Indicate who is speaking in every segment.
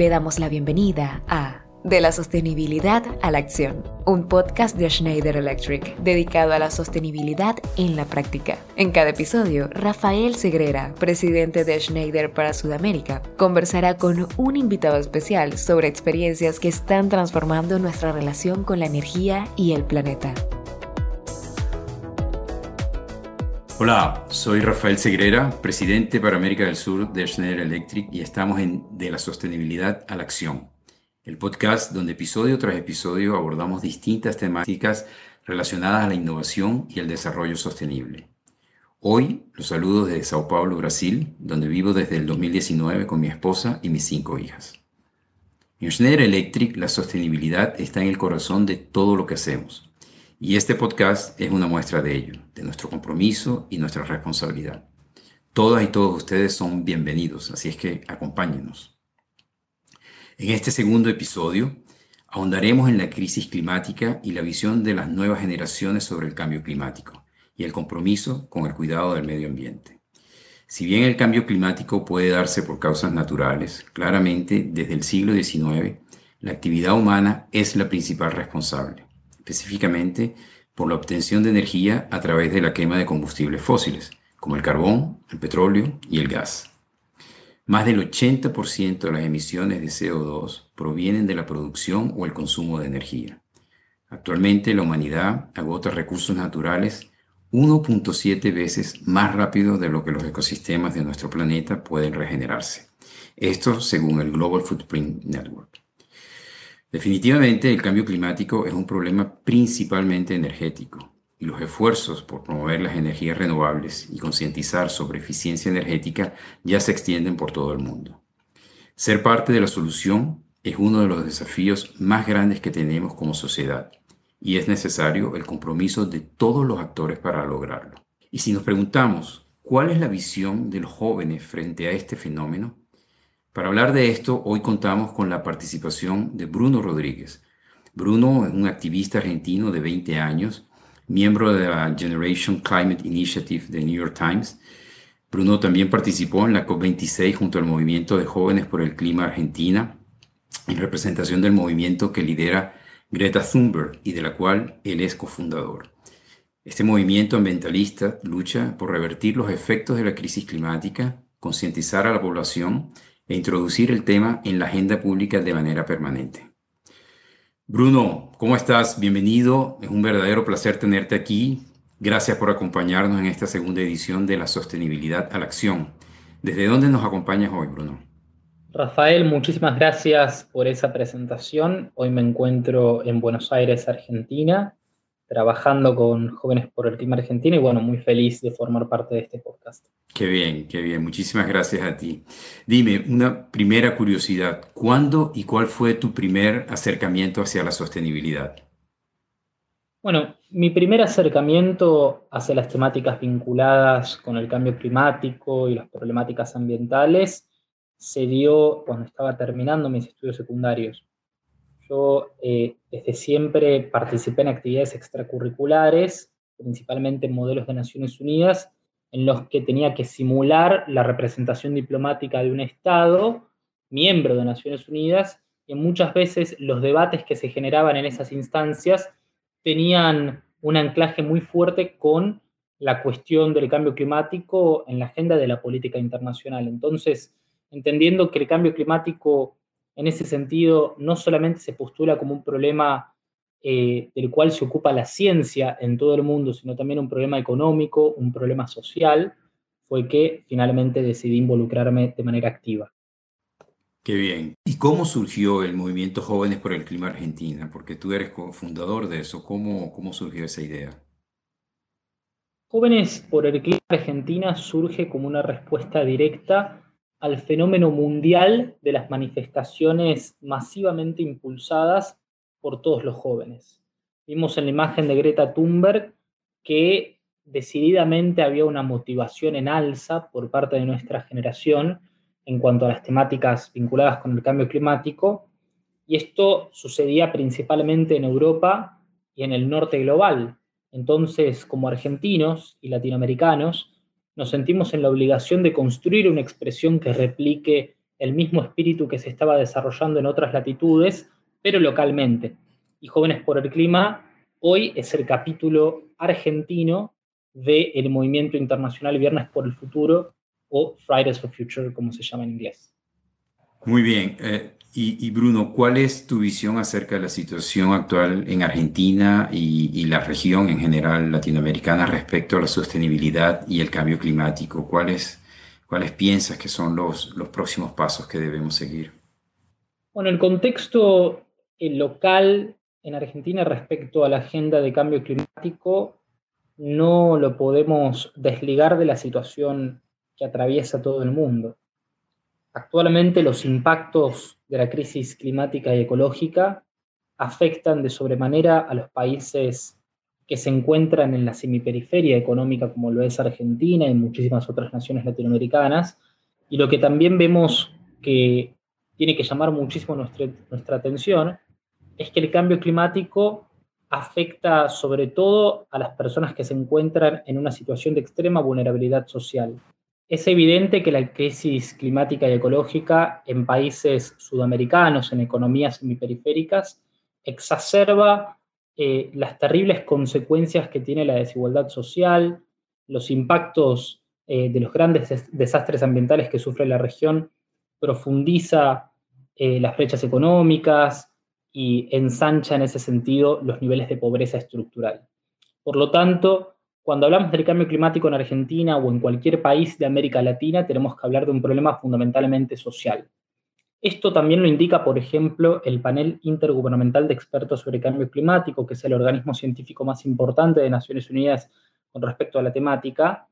Speaker 1: Le damos la bienvenida a De la sostenibilidad a la acción, un podcast de Schneider Electric dedicado a la sostenibilidad en la práctica. En cada episodio, Rafael Segrera, presidente de Schneider para Sudamérica, conversará con un invitado especial sobre experiencias que están transformando nuestra relación con la energía y el planeta.
Speaker 2: Hola, soy Rafael Segrera, presidente para América del Sur de Schneider Electric y estamos en De la Sostenibilidad a la Acción, el podcast donde episodio tras episodio abordamos distintas temáticas relacionadas a la innovación y el desarrollo sostenible. Hoy los saludo desde Sao Paulo, Brasil, donde vivo desde el 2019 con mi esposa y mis cinco hijas. En Schneider Electric la sostenibilidad está en el corazón de todo lo que hacemos y este podcast es una muestra de ello, de nuestro compromiso y nuestra responsabilidad. Todas y todos ustedes son bienvenidos, así es que acompáñenos. En este segundo episodio ahondaremos en la crisis climática y la visión de las nuevas generaciones sobre el cambio climático y el compromiso con el cuidado del medio ambiente. Si bien el cambio climático puede darse por causas naturales, claramente desde el siglo XIX la actividad humana es la principal responsable específicamente por la obtención de energía a través de la quema de combustibles fósiles, como el carbón, el petróleo y el gas. Más del 80% de las emisiones de CO2 provienen de la producción o el consumo de energía. Actualmente la humanidad agota recursos naturales 1.7 veces más rápido de lo que los ecosistemas de nuestro planeta pueden regenerarse. Esto según el Global Footprint Network. Definitivamente el cambio climático es un problema principalmente energético y los esfuerzos por promover las energías renovables y concientizar sobre eficiencia energética ya se extienden por todo el mundo. Ser parte de la solución es uno de los desafíos más grandes que tenemos como sociedad y es necesario el compromiso de todos los actores para lograrlo. Y si nos preguntamos cuál es la visión de los jóvenes frente a este fenómeno, para hablar de esto, hoy contamos con la participación de Bruno Rodríguez. Bruno es un activista argentino de 20 años, miembro de la Generation Climate Initiative de New York Times. Bruno también participó en la COP26 junto al Movimiento de Jóvenes por el Clima Argentina, en representación del movimiento que lidera Greta Thunberg y de la cual él es cofundador. Este movimiento ambientalista lucha por revertir los efectos de la crisis climática, concientizar a la población e introducir el tema en la agenda pública de manera permanente. Bruno, ¿cómo estás? Bienvenido. Es un verdadero placer tenerte aquí. Gracias por acompañarnos en esta segunda edición de la sostenibilidad a la acción. ¿Desde dónde nos acompañas hoy, Bruno?
Speaker 3: Rafael, muchísimas gracias por esa presentación. Hoy me encuentro en Buenos Aires, Argentina, trabajando con Jóvenes por el Clima Argentina y bueno, muy feliz de formar parte de este podcast.
Speaker 2: Qué bien, qué bien. Muchísimas gracias a ti. Dime, una primera curiosidad. ¿Cuándo y cuál fue tu primer acercamiento hacia la sostenibilidad?
Speaker 3: Bueno, mi primer acercamiento hacia las temáticas vinculadas con el cambio climático y las problemáticas ambientales se dio cuando estaba terminando mis estudios secundarios. Yo eh, desde siempre participé en actividades extracurriculares, principalmente en modelos de Naciones Unidas, en los que tenía que simular la representación diplomática de un Estado, miembro de Naciones Unidas, y muchas veces los debates que se generaban en esas instancias tenían un anclaje muy fuerte con la cuestión del cambio climático en la agenda de la política internacional. Entonces, entendiendo que el cambio climático en ese sentido no solamente se postula como un problema eh, del cual se ocupa la ciencia en todo el mundo, sino también un problema económico, un problema social, fue que finalmente decidí involucrarme de manera activa.
Speaker 2: Qué bien. ¿Y cómo surgió el movimiento Jóvenes por el Clima Argentina? Porque tú eres cofundador de eso. ¿Cómo, cómo surgió esa idea?
Speaker 3: Jóvenes por el Clima Argentina surge como una respuesta directa al fenómeno mundial de las manifestaciones masivamente impulsadas por todos los jóvenes. Vimos en la imagen de Greta Thunberg que decididamente había una motivación en alza por parte de nuestra generación en cuanto a las temáticas vinculadas con el cambio climático, y esto sucedía principalmente en Europa y en el norte global. Entonces, como argentinos y latinoamericanos, nos sentimos en la obligación de construir una expresión que replique el mismo espíritu que se estaba desarrollando en otras latitudes, pero localmente. Y Jóvenes por el Clima hoy es el capítulo argentino del movimiento internacional Viernes por el Futuro o Fridays for Future, como se llama en inglés.
Speaker 2: Muy bien. Eh, y, Bruno, ¿cuál es tu visión acerca de la situación actual en Argentina y, la región en general latinoamericana respecto a la sostenibilidad y el cambio climático? ¿Cuáles, cuáles piensas que son los, los próximos pasos que debemos seguir?
Speaker 3: Bueno, el contexto eh, local en Argentina respecto a la agenda de cambio climático no lo podemos desligar de la situación que atraviesa todo el mundo. Actualmente los impactos de la crisis climática y ecológica afectan de sobremanera a los países que se encuentran en la semiperiferia económica como lo es Argentina y muchísimas otras naciones latinoamericanas. Y lo que también vemos que tiene que llamar muchísimo nuestra, nuestra atención es que el cambio climático afecta sobre todo a las personas que se encuentran en una situación de extrema vulnerabilidad social. Es evidente que la crisis climática y ecológica en países sudamericanos, en economías semiperiféricas, exacerba eh, las terribles consecuencias que tiene la desigualdad social, los impactos eh, de los grandes desastres ambientales que sufre la región, profundiza eh, las brechas económicas y ensancha en ese sentido los niveles de pobreza estructural. Por lo tanto, cuando hablamos del cambio climático en Argentina o en cualquier país de América Latina, tenemos que hablar de un problema fundamentalmente social. Esto también lo indica, por ejemplo, el panel intergubernamental de expertos sobre cambio climático, que es el organismo científico más importante de Naciones Unidas con respecto a la temática,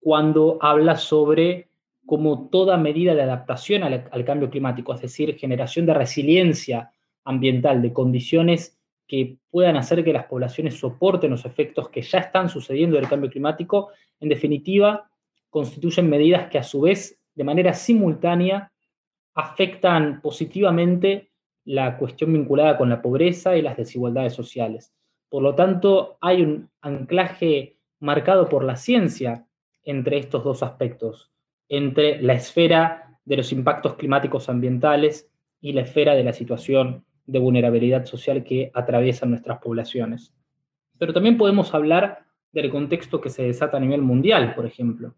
Speaker 3: cuando habla sobre cómo toda medida de adaptación al, al cambio climático, es decir, generación de resiliencia ambiental, de condiciones que puedan hacer que las poblaciones soporten los efectos que ya están sucediendo del cambio climático, en definitiva, constituyen medidas que a su vez, de manera simultánea, afectan positivamente la cuestión vinculada con la pobreza y las desigualdades sociales. Por lo tanto, hay un anclaje marcado por la ciencia entre estos dos aspectos, entre la esfera de los impactos climáticos ambientales y la esfera de la situación de vulnerabilidad social que atraviesan nuestras poblaciones. Pero también podemos hablar del contexto que se desata a nivel mundial, por ejemplo.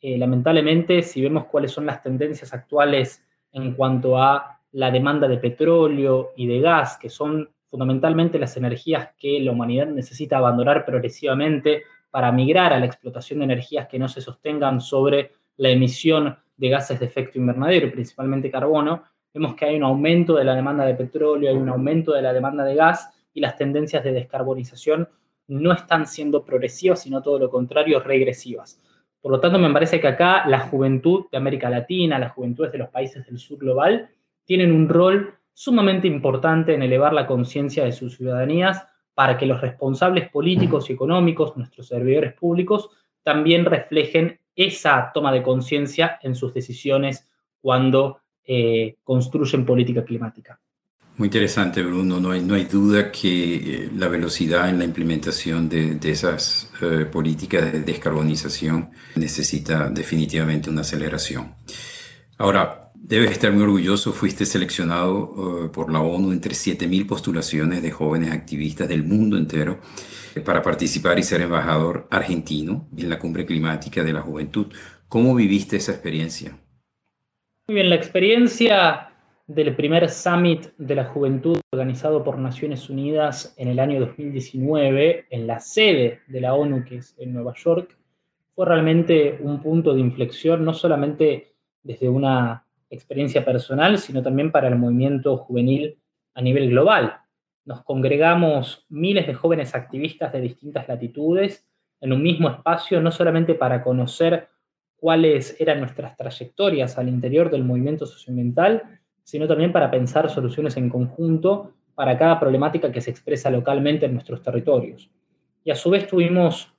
Speaker 3: Eh, lamentablemente, si vemos cuáles son las tendencias actuales en cuanto a la demanda de petróleo y de gas, que son fundamentalmente las energías que la humanidad necesita abandonar progresivamente para migrar a la explotación de energías que no se sostengan sobre la emisión de gases de efecto invernadero, principalmente carbono, vemos que hay un aumento de la demanda de petróleo, hay un aumento de la demanda de gas y las tendencias de descarbonización no están siendo progresivas, sino todo lo contrario, regresivas. Por lo tanto, me parece que acá la juventud de América Latina, las juventudes de los países del sur global, tienen un rol sumamente importante en elevar la conciencia de sus ciudadanías para que los responsables políticos y económicos, nuestros servidores públicos, también reflejen esa toma de conciencia en sus decisiones cuando eh, construyen política climática.
Speaker 2: Muy interesante, Bruno. No hay, no hay duda que eh, la velocidad en la implementación de, de esas eh, políticas de descarbonización necesita definitivamente una aceleración. Ahora, debes estar muy orgulloso, fuiste seleccionado por la ONU entre 7.000 postulaciones de jóvenes activistas del mundo entero para participar y ser embajador argentino en la cumbre climática de la juventud. ¿Cómo viviste esa experiencia?
Speaker 3: Muy bien, la experiencia del primer Summit de la Juventud organizado por Naciones Unidas en el año 2019 en la sede de la ONU, que es en Nueva York, fue realmente un punto de inflexión, no solamente desde una experiencia personal, sino también para el movimiento juvenil a nivel global. Nos congregamos miles de jóvenes activistas de distintas latitudes en un mismo espacio, no solamente para conocer cuáles eran nuestras trayectorias al interior del movimiento socioambiental, sino también para pensar soluciones en conjunto para cada problemática que se expresa localmente en nuestros territorios. Y a su vez tuvimos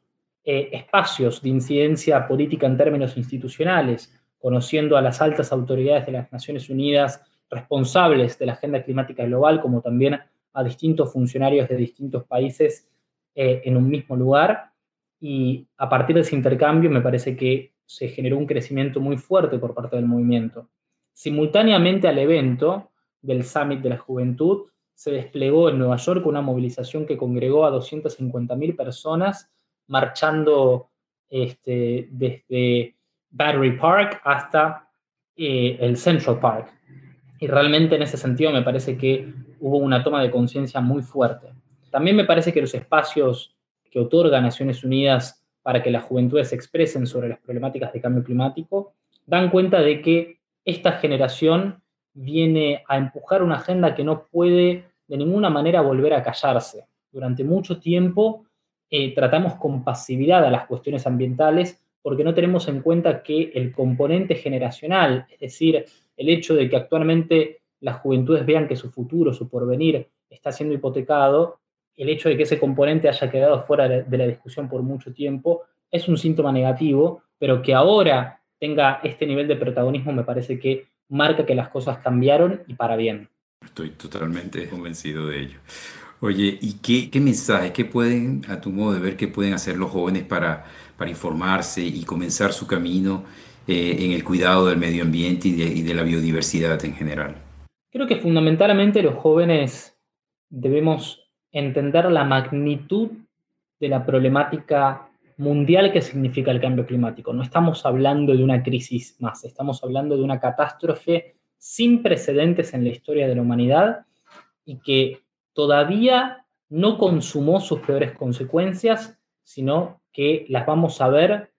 Speaker 3: eh, espacios de incidencia política en términos institucionales, conociendo a las altas autoridades de las Naciones Unidas responsables de la agenda climática global, como también a distintos funcionarios de distintos países eh, en un mismo lugar. Y a partir de ese intercambio me parece que se generó un crecimiento muy fuerte por parte del movimiento. Simultáneamente al evento del Summit de la Juventud, se desplegó en Nueva York una movilización que congregó a 250.000 personas marchando este, desde Battery Park hasta eh, el Central Park. Y realmente en ese sentido me parece que hubo una toma de conciencia muy fuerte. También me parece que los espacios que otorga Naciones Unidas para que las juventudes se expresen sobre las problemáticas de cambio climático dan cuenta de que esta generación viene a empujar una agenda que no puede de ninguna manera volver a callarse. Durante mucho tiempo eh, tratamos con pasividad a las cuestiones ambientales porque no tenemos en cuenta que el componente generacional, es decir, el hecho de que actualmente las juventudes vean que su futuro, su porvenir está siendo hipotecado, el hecho de que ese componente haya quedado fuera de la discusión por mucho tiempo, es un síntoma negativo, pero que ahora tenga este nivel de protagonismo me parece que marca que las cosas cambiaron y para bien.
Speaker 2: Estoy totalmente convencido de ello. Oye, ¿y qué, qué mensajes, qué pueden, a tu modo de ver, qué pueden hacer los jóvenes para, para informarse y comenzar su camino eh, en el cuidado del medio ambiente y de, y de la biodiversidad en general?
Speaker 3: Creo que fundamentalmente los jóvenes debemos entender la magnitud de la problemática mundial que significa el cambio climático. No estamos hablando de una crisis más, estamos hablando de una catástrofe sin precedentes en la historia de la humanidad y que todavía no consumó sus peores consecuencias, sino que las vamos a ver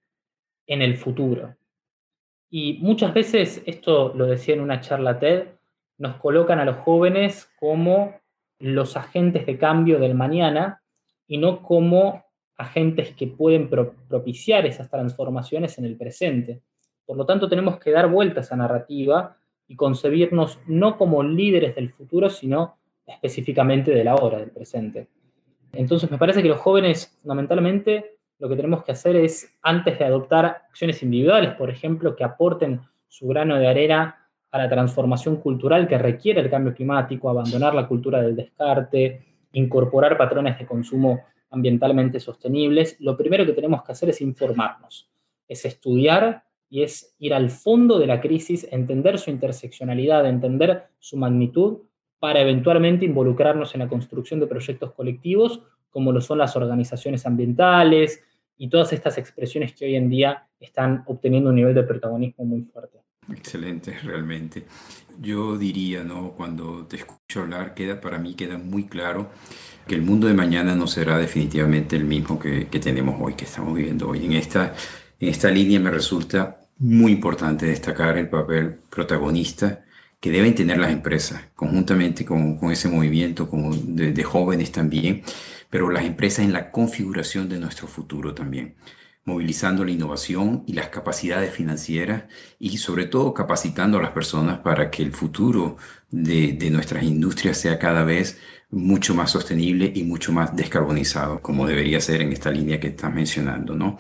Speaker 3: en el futuro. Y muchas veces, esto lo decía en una charla TED, nos colocan a los jóvenes como los agentes de cambio del mañana y no como agentes que pueden propiciar esas transformaciones en el presente. Por lo tanto, tenemos que dar vuelta a esa narrativa y concebirnos no como líderes del futuro, sino específicamente de la hora, del presente. Entonces, me parece que los jóvenes, fundamentalmente, lo que tenemos que hacer es, antes de adoptar acciones individuales, por ejemplo, que aporten su grano de arena a la transformación cultural que requiere el cambio climático, abandonar la cultura del descarte, incorporar patrones de consumo ambientalmente sostenibles, lo primero que tenemos que hacer es informarnos, es estudiar y es ir al fondo de la crisis, entender su interseccionalidad, entender su magnitud, para eventualmente involucrarnos en la construcción de proyectos colectivos, como lo son las organizaciones ambientales y todas estas expresiones que hoy en día están obteniendo un nivel de protagonismo muy fuerte.
Speaker 2: Excelente, realmente. Yo diría, ¿no? Cuando te escucho hablar, queda, para mí queda muy claro que el mundo de mañana no será definitivamente el mismo que, que tenemos hoy, que estamos viviendo hoy. En esta, en esta línea me resulta muy importante destacar el papel protagonista que deben tener las empresas, conjuntamente con, con ese movimiento como de, de jóvenes también, pero las empresas en la configuración de nuestro futuro también movilizando la innovación y las capacidades financieras y sobre todo capacitando a las personas para que el futuro de, de, nuestras industrias sea cada vez mucho más sostenible y mucho más descarbonizado, como debería ser en esta línea que estás mencionando, ¿no?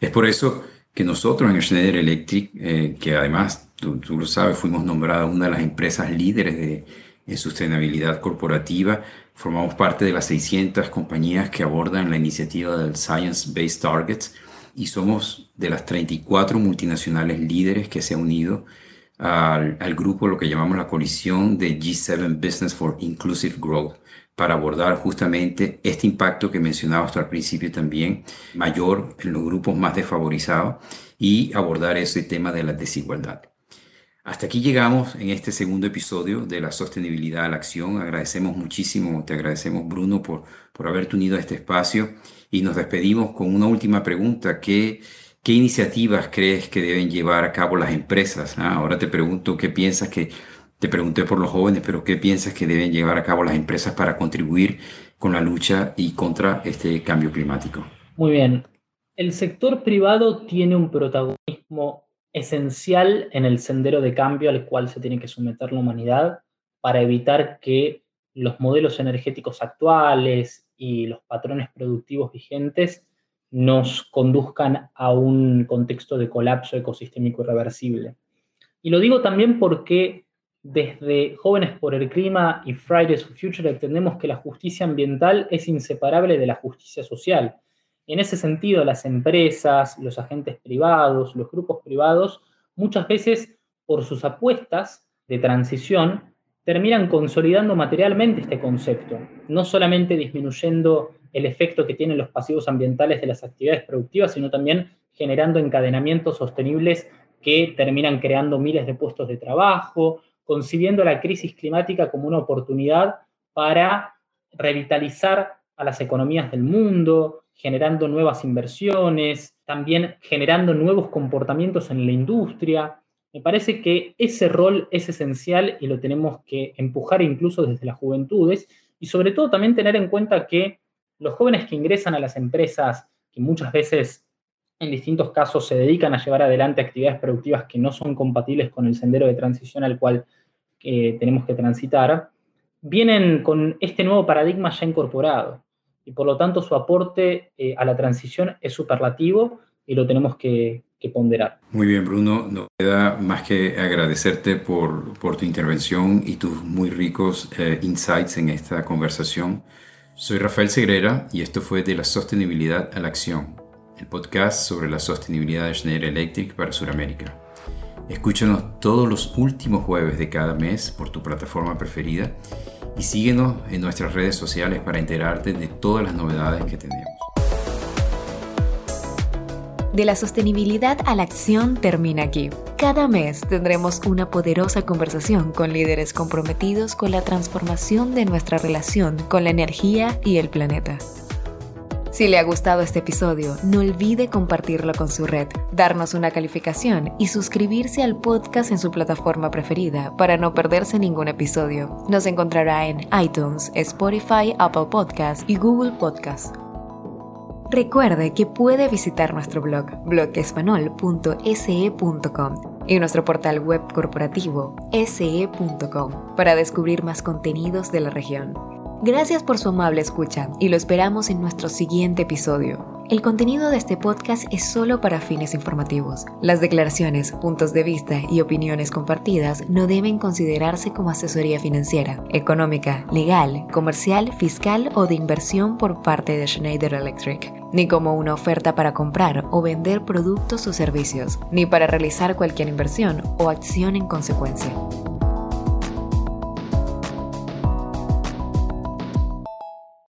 Speaker 2: Es por eso que nosotros en Schneider Electric, eh, que además, tú, tú, lo sabes, fuimos nombrados una de las empresas líderes de en sostenibilidad corporativa, formamos parte de las 600 compañías que abordan la iniciativa del Science Based Targets y somos de las 34 multinacionales líderes que se han unido al, al grupo, lo que llamamos la coalición de G7 Business for Inclusive Growth para abordar justamente este impacto que mencionaba hasta al principio también, mayor en los grupos más desfavorizados y abordar ese tema de la desigualdad. Hasta aquí llegamos en este segundo episodio de la sostenibilidad a la acción. Agradecemos muchísimo, te agradecemos Bruno por, por haberte unido a este espacio y nos despedimos con una última pregunta. ¿Qué, qué iniciativas crees que deben llevar a cabo las empresas? Ah, ahora te pregunto qué piensas que te pregunté por los jóvenes, pero ¿qué piensas que deben llevar a cabo las empresas para contribuir con la lucha y contra este cambio climático?
Speaker 3: Muy bien. El sector privado tiene un protagonismo esencial en el sendero de cambio al cual se tiene que someter la humanidad para evitar que los modelos energéticos actuales y los patrones productivos vigentes nos conduzcan a un contexto de colapso ecosistémico irreversible. Y lo digo también porque desde Jóvenes por el Clima y Fridays for Future entendemos que la justicia ambiental es inseparable de la justicia social. En ese sentido, las empresas, los agentes privados, los grupos privados, muchas veces por sus apuestas de transición, terminan consolidando materialmente este concepto, no solamente disminuyendo el efecto que tienen los pasivos ambientales de las actividades productivas, sino también generando encadenamientos sostenibles que terminan creando miles de puestos de trabajo, concibiendo la crisis climática como una oportunidad para revitalizar a las economías del mundo, generando nuevas inversiones, también generando nuevos comportamientos en la industria. Me parece que ese rol es esencial y lo tenemos que empujar incluso desde las juventudes y sobre todo también tener en cuenta que los jóvenes que ingresan a las empresas, que muchas veces en distintos casos se dedican a llevar adelante actividades productivas que no son compatibles con el sendero de transición al cual eh, tenemos que transitar, vienen con este nuevo paradigma ya incorporado. Y por lo tanto su aporte eh, a la transición es superlativo y lo tenemos que, ponderar.
Speaker 2: Muy bien, Bruno, no queda más que agradecerte por, tu intervención y tus muy ricos eh, insights en esta conversación. Soy Rafael Segrera y esto fue de la sostenibilidad a la acción, el podcast sobre la sostenibilidad de Schneider Electric para Sudamérica. Escúchanos todos los últimos jueves de cada mes por tu plataforma preferida y síguenos en nuestras redes sociales para enterarte de todas las novedades que tenemos.
Speaker 1: De la sostenibilidad a la acción termina aquí. Cada mes tendremos una poderosa conversación con líderes comprometidos con la transformación de nuestra relación con la energía y el planeta. Si le ha gustado este episodio, no olvide compartirlo con su red, darnos una calificación y suscribirse al podcast en su plataforma preferida para no perderse ningún episodio. Nos encontrará en iTunes, Spotify, Apple Podcasts y Google Podcasts. Recuerde que puede visitar nuestro blog blogespanol.se.com y nuestro portal web corporativo se.com para descubrir más contenidos de la región. Gracias por su amable escucha y lo esperamos en nuestro siguiente episodio. El contenido de este podcast es solo para fines informativos. Las declaraciones, puntos de vista y opiniones compartidas no deben considerarse como asesoría financiera, económica, legal, comercial, fiscal o de inversión por parte de Schneider Electric, ni como una oferta para comprar o vender productos o servicios, ni para realizar cualquier inversión o acción en consecuencia.